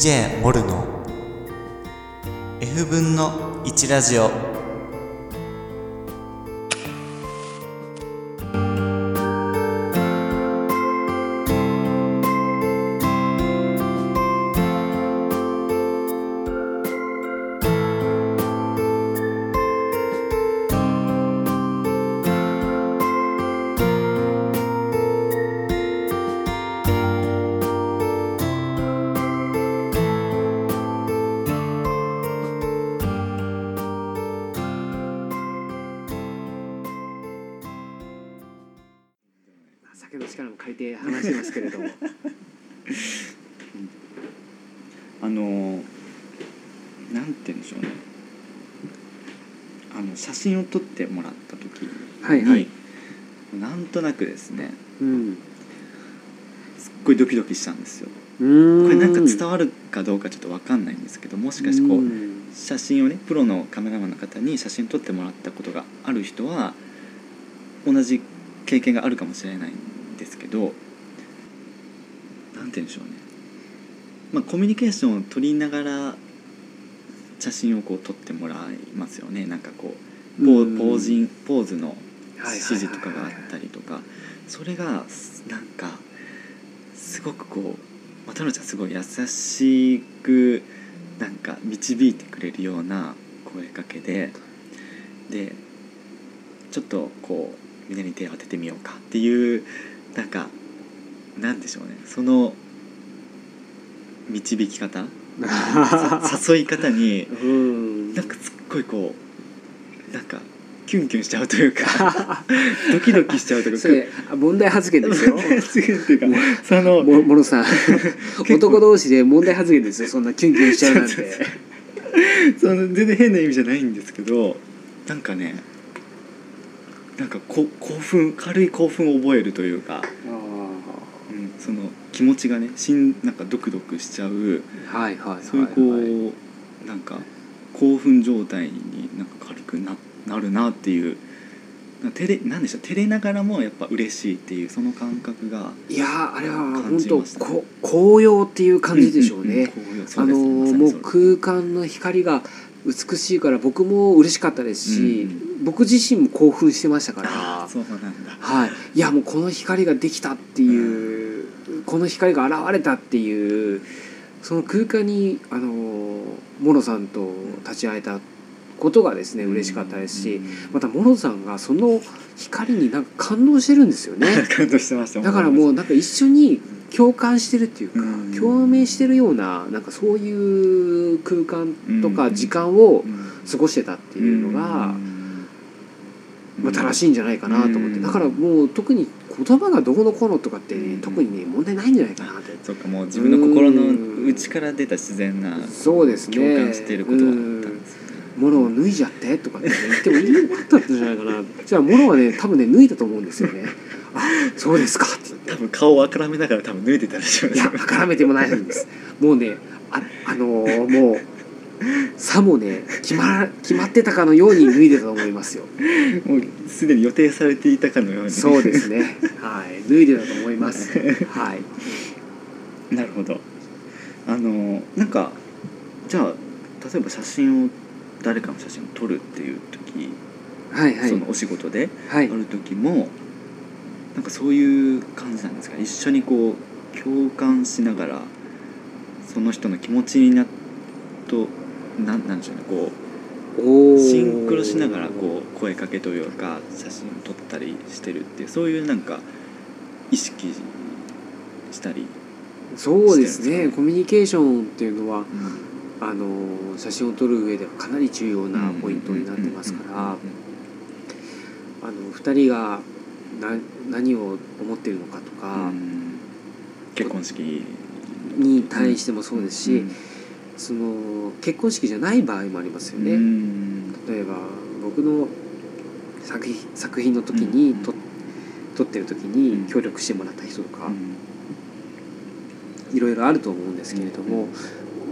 DJ モルの F 分の1ラジオ。酒の力も借りて話してますけれども。あのなんて言うんでしょうね。あの写真を撮ってもらった時に、はいはい。なんとなくですねうん。すっごいドキドキしたんですよ。これなんか伝わるかどうかちょっと分かんないんですけどもしかしてこう、ん。写真をねプロのカメラマンの方に写真撮ってもらったことがある人は同じ経験があるかもしれないんどなんて言うんでしょうね。まあコミュニケーションを取りながら写真をこう撮ってもらいますよね。なんかこうポうん。ージンポーズの指示とかがあったりとか。それがなんかすごくこうまあ太郎ちゃんすごい優しくなんか導いてくれるような声かけででちょっとこう胸に手を当ててみようかっていうなんかなんでしょうね。その導き方？さ誘い方にうん。なんかすっごいこうなんかキュンキュンしちゃうというか ドキドキしちゃうというかそれあ問題発言ですよ。発言っていうかそのももろさん。構男同士で問題発言ですよ。そんなキュンキュンしちゃうなんて。その全然変な意味じゃないんですけどなんかねなんかこ興奮軽い興奮を覚えるというか、うん、その気持ちがねしんなんかドクドクしちゃう。はいはいはいはいそういうこうなんか興奮状態になんか軽くななるなっていう。照れなんでしょう照れながらもやっぱ嬉しいっていうその感覚がいやーあれは感本当こ紅葉っていう感じでしょうね、もう空間の光が美しいから僕も嬉しかったですし、うん僕自身も興奮してましたかあらーそうなんだ。はい、いやもうこの光ができたっていう、この光が現れたっていうその空間にあのモロさんと立ち会えたことがですね嬉しかったですし、またモロさんがその光になんか感動してるんですよね。感動してましただからもうなんか一緒に共感してるっていうか、うん。共鳴してるようななんかそういう空間とうん。か時間をうん。過ごしてたっていうのが、うんまあ、正しいんじゃないかなと思って、うん。だからもう特に言葉がどうのこうのとかって、ねうん。特にね問題ないんじゃないかなって。そうかもう自分の心の内から出た自然なそうですね。共感していることだったんですものを脱いじゃってとかって、ね、言ってもいいよかったんじゃないかな。じゃあものはね多分ね脱いだと思うんですよね。あそうですかって。多分顔をあからめながら多分脱いでたでしょういや絡めてもないんです。もうねああのーもうさもね決ま決まってたかのように脱いでたと思いますよ。もうすでに予定されていたかのように。そうですね。はい。脱いでたと思います。はい。なるほど。あのなんかじゃあ例えば写真を誰かの写真を撮るっていう時、はいはい。そのお仕事ではい。ある時もなんかそういう感じなんですか？一緒にこう共感しながらその人の気持ちになっとなんなんでしょうねこうシンクロしながらこう声かけというか写真を撮ったりしてるっていうそういうなんか意識したり、そうですね。ね。コミュニケーションっていうのはあの写真を撮る上ではかなり重要なポイントになってますからあの2人がな何を思ってるのかとうかん。結婚式に対してもそうですし、うんその結婚式じゃない場合もありますよね。うん。例えば僕の作品作品の時にうん。撮撮ってる時うん。に協力してもらった人とかいろいろあると思うんですけれども、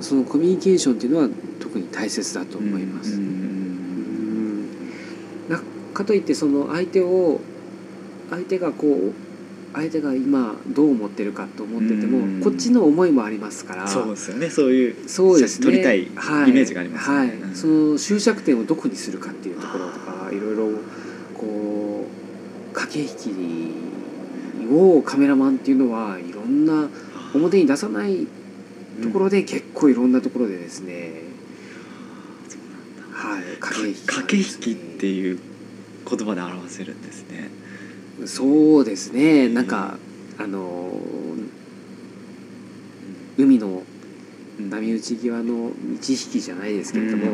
そのコミュニケーションっていうのは特に大切だと思います。かといってその相手を相手がこう相手が今どう思ってるかと思ってても、うん。こっちの思いもありますから。そうですよね。そういうそうですね。写真撮りたいはい。イメージがありますよね。はい。うん。その終着点をどこにするかっていうところとかいろいろこう駆け引きをカメラマンっていうのはいろんな表に出さないところで結構いろんなところでですね、はい。駆け引き。か駆け引きっていう言葉で表せるんですねそうですね。なんかあの海の波打ち際の満ち引きじゃないですけれども、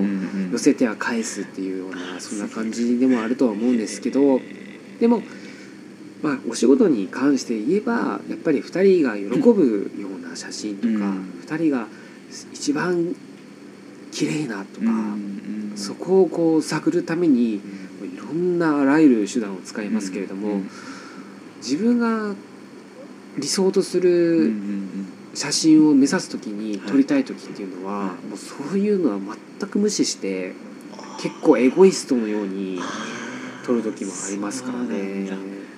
寄せては返すっていうようなそんな感じでもあるとは思うんですけどでもまあお仕事に関して言えばやっぱり2人が喜ぶような写真とか、うん。2人が一番綺麗なとか、うんそこをこう探るためにんなあらゆる手段を使いますけれども、自分が理想とするん写真を目指す時にはい撮りたい時っていうのは、はい。もうそういうのは全く無視して結構エゴイストのように撮る時もありますからね。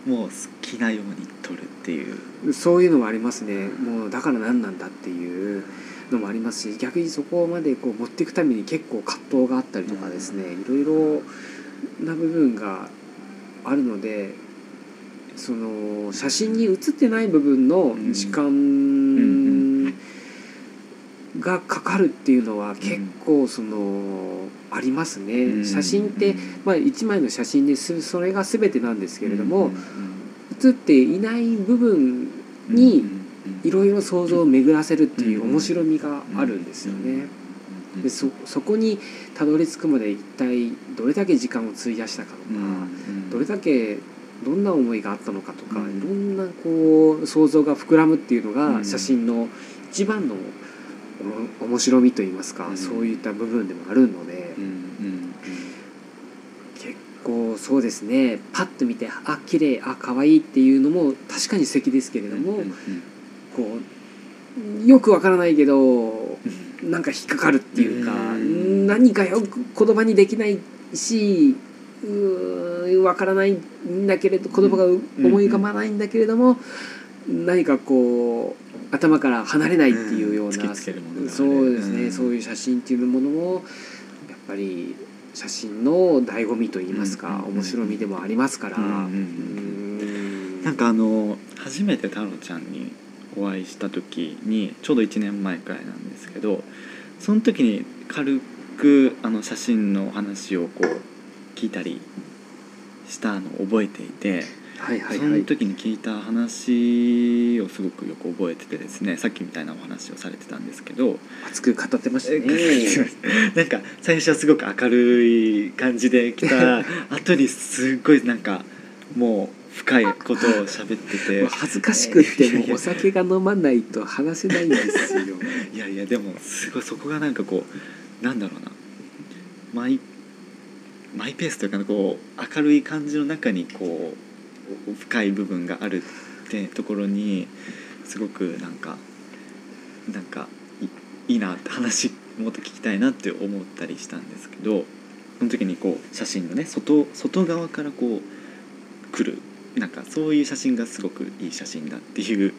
もう好きなように撮るっていう。そういうのもありますね。もうだから何なんだっていうのもありますし逆にそこまでこう持っていくために結構葛藤があったりとかですねいろいろな部分があるのでその写真に写ってない部分の時間がかかるっていうのは結構そのありますね。写真ってまあ一枚の写真ですそれが全てなんですけれども写っていない部分にいろいろ想像を巡らせるっていう面白みがあるんですよね。でそそこにたどり着くまで一体どれだけ時間を費やしたかとか、どれだけどんな思いがあったのかとか、うん。いろんなこう想像が膨らむっていうのうん。が写真の一番のお面白みといいますか、うん。そういった部分でもあるので、結構そうですねパッと見てあ綺麗あ可愛いっていうのも確かに素敵ですけれども、こうよくわからないけどなんか引っかかるっていうか、うん。何かよく言葉にできないしわからないんだけれど言葉が思い浮かばないんだけれども、何かこう頭から離れないっていうような、そうですね、うん。そういう写真っていうものもやっぱり写真の醍醐味といいますか、うん。面白みでもありますから。なんかあの初めて太郎ちゃんにお会いした時にちょうど1年前くらいなんですけどその時に軽くあの写真の話をこう聞いたりしたのを覚えていて、はいはいはいその時に聞いた話をすごくよく覚えててですねさっきみたいなお話をされてたんですけど、熱く語ってましたね。なんか最初はすごく明るい感じで来た後にすっごいなんかもう深いことを喋ってて 恥ずかしくってもうお酒が飲まないと話せないんですよ。いやいやでもすごいそこがなんかこうなんだろうなマイマイペースというかこう明るい感じの中にこう深い部分があるってところにすごくなんかなんかいいいなって話もっと聞きたいなって思ったりしたんですけどその時にこう写真のね外外側からこう来るなんかそういう写真がすごくいい写真だっていう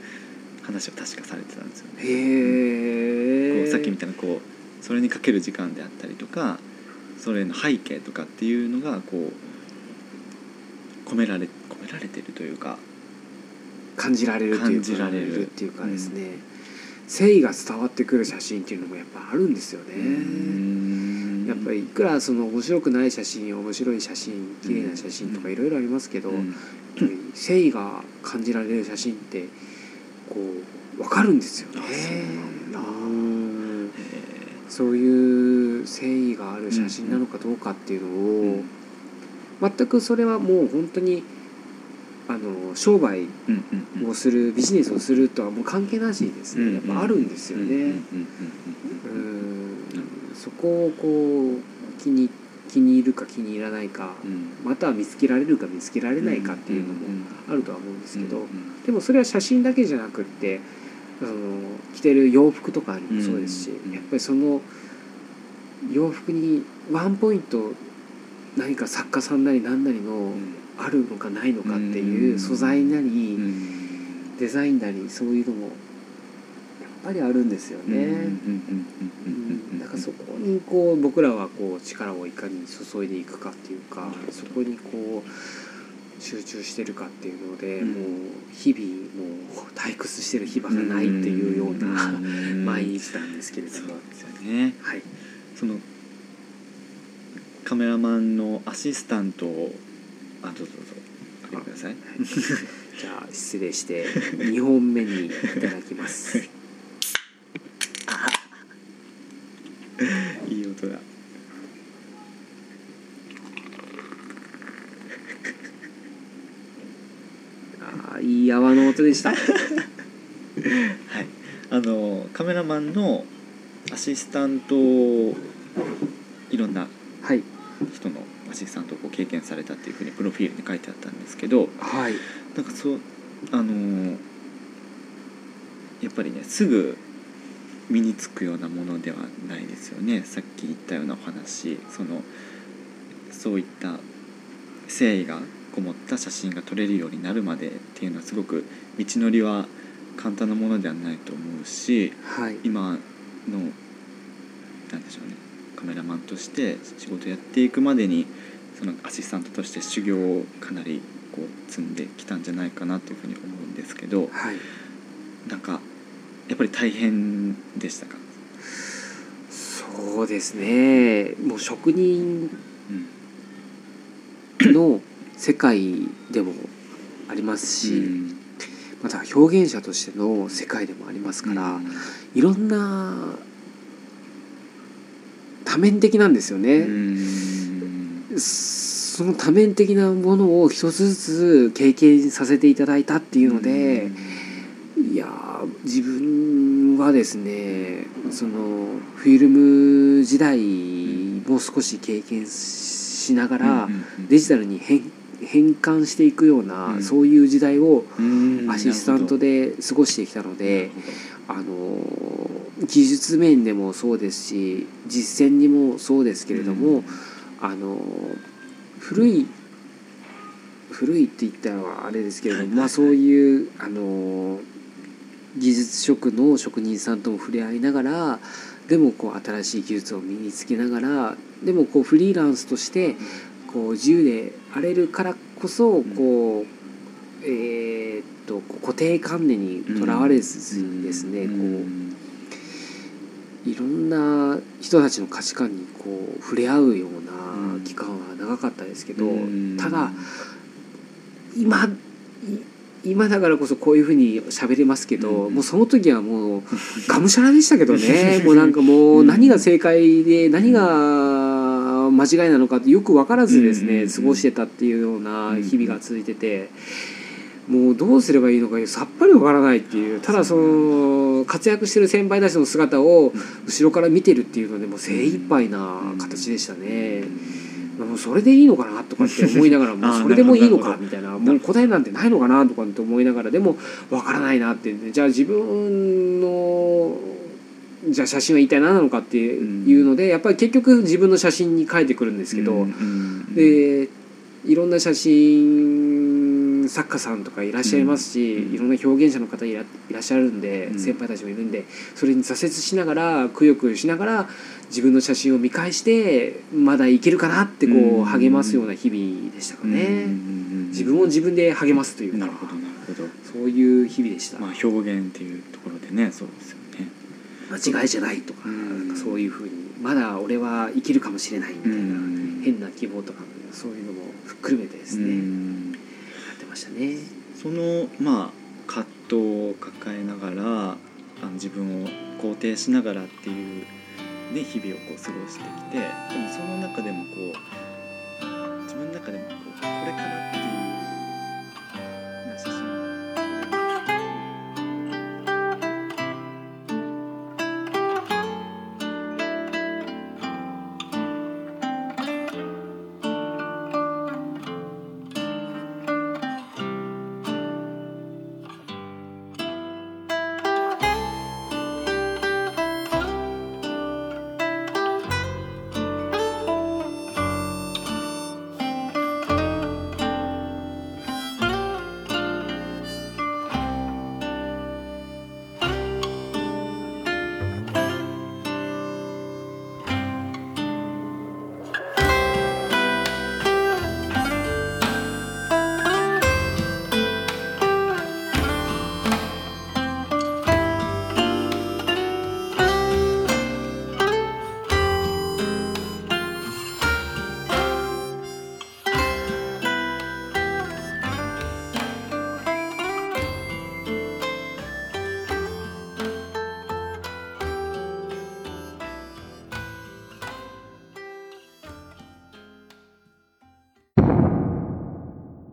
話を確かされてたんですよね。へえ。こうさっきみたいなこうそれにかける時間であったりとかそれの背景とかっていうのがこう込められ込められてるというか感じられるっていうかですね、誠意が伝わってくる写真っていうのもやっぱあるんですよね。やっぱりいくらその面白くない写真面白い写真綺麗な写真とかいろいろありますけど、うん誠意が感じられる写真ってこう分かるんですよね。あそういう誠意がある写真なのかどうかっていうのを、全くそれはもう本当にあの商売をするビジネスをするとはもう関係なしにですね、やっぱあるんですよね。そこをこう気に気に入るか気に入らないか、うん。または見つけられるか見つけられないかっていうのもあるとは思うんですけど、でもそれは写真だけじゃなくってあの着てる洋服とかにもそうですし、うんやっぱりその洋服にワンポイント何か作家さんなり何なりのあるのかないのかっていう素材なり、うん。デザインなりそういうのもぱりあるんですよね。うんうんうんうんうんだからそこにこう僕らはこう力をいかに注いでいくかっていうかそこにこう集中してるかっていうので、うん。もう日々もう退屈してる暇がないっていうようなうん。毎日なんですけれどそうも、ですよね。はい。そのカメラマンのアシスタントをあどうぞどうぞください。じゃあ失礼して2本目にいただきます。いい音だ。あーいい泡の音でした。はい。あのカメラマンのアシスタントをいろんなはい。人のアシスタントを経験されたっていうふうにプロフィールに書いてあったんですけどはい。なんかそうあのーやっぱりねすぐ身につくようなものではないですよね。さっき言ったようなお話。そのそういった誠意がこもった写真が撮れるようになるまでっていうのはすごく道のりは簡単なものではないと思うしはい。今のなんでしょうねカメラマンとして仕事やっていくまでにそのアシスタントとして修行をかなりこう積んできたんじゃないかなというふうに思うんですけどはい。なんかやっぱり大変でしたか、そうですね。もう職人うんの世界でもありますし、うん。また表現者としての世界でもありますから、うん。いろんな多面的なんですよね。うん。その多面的なものを一つずつ経験させていただいたっていうので、いやー自分はですねそのフィルム時代も少し経験しながら、うんうんうん。デジタルに変変換していくような、うん。そういう時代をうん。アシスタントで過ごしてきたので、あの技術面でもそうですし実践にもそうですけれども、あの古い古いって言ったらあれですけれども、まあ、そういうあの技術職の職人さんとも触れ合いながらでもこう新しい技術を身につけながらでもこうフリーランスとしてこう自由であれるからこそこう、えーっと固定観念にとらわれずにですね、こういろんな人たちの価値観にこう触れ合うような期間は長かったですけど、ただ今い今だからこそこういうふうに喋れますけど、うん。もうその時はもうがむしゃらでしたけどね。もうなんかもう何が正解で何が間違いなのかってよく分からずですね、うん。過ごしてたっていうような日々が続いてて。もうどうすればいいのかさっぱりわからないっていうただその活躍してる先輩たちの姿を後ろから見てるっていうのでもう精一杯な形でしたね。もうそれでいいのかなとかって思いながらもそれでもいいのかみたいな。もう答えなんてないのかなとかって思いながらでもわからないなってじゃあ自分のじゃあ写真は一体何なのかっていうのでやっぱり結局自分の写真に書いてくるんですけどでいろんな写真作家さんとかいらっしゃいますし、うん。いろんな表現者の方いらっしゃるんで、うん。先輩たちもいるんでそれに挫折しながらくよくよしながら自分の写真を見返してまだいけるかなってこう励ますような日々でしたかね、自分を自分で励ますというか。なるほどなるほど。そういう日々でした、まあ表現っていうところでねそうですよね。間違いじゃないとか,、うん。なんかそういうふうにまだ俺は生きるかもしれないみたいな、うん。変な希望とかそういうのもふっくるめてですね、したね。そのまあ葛藤を抱えながらあの自分を肯定しながらっていう、ね、日々をこう過ごしてきてでもその中でもこう自分の中でもこうこれから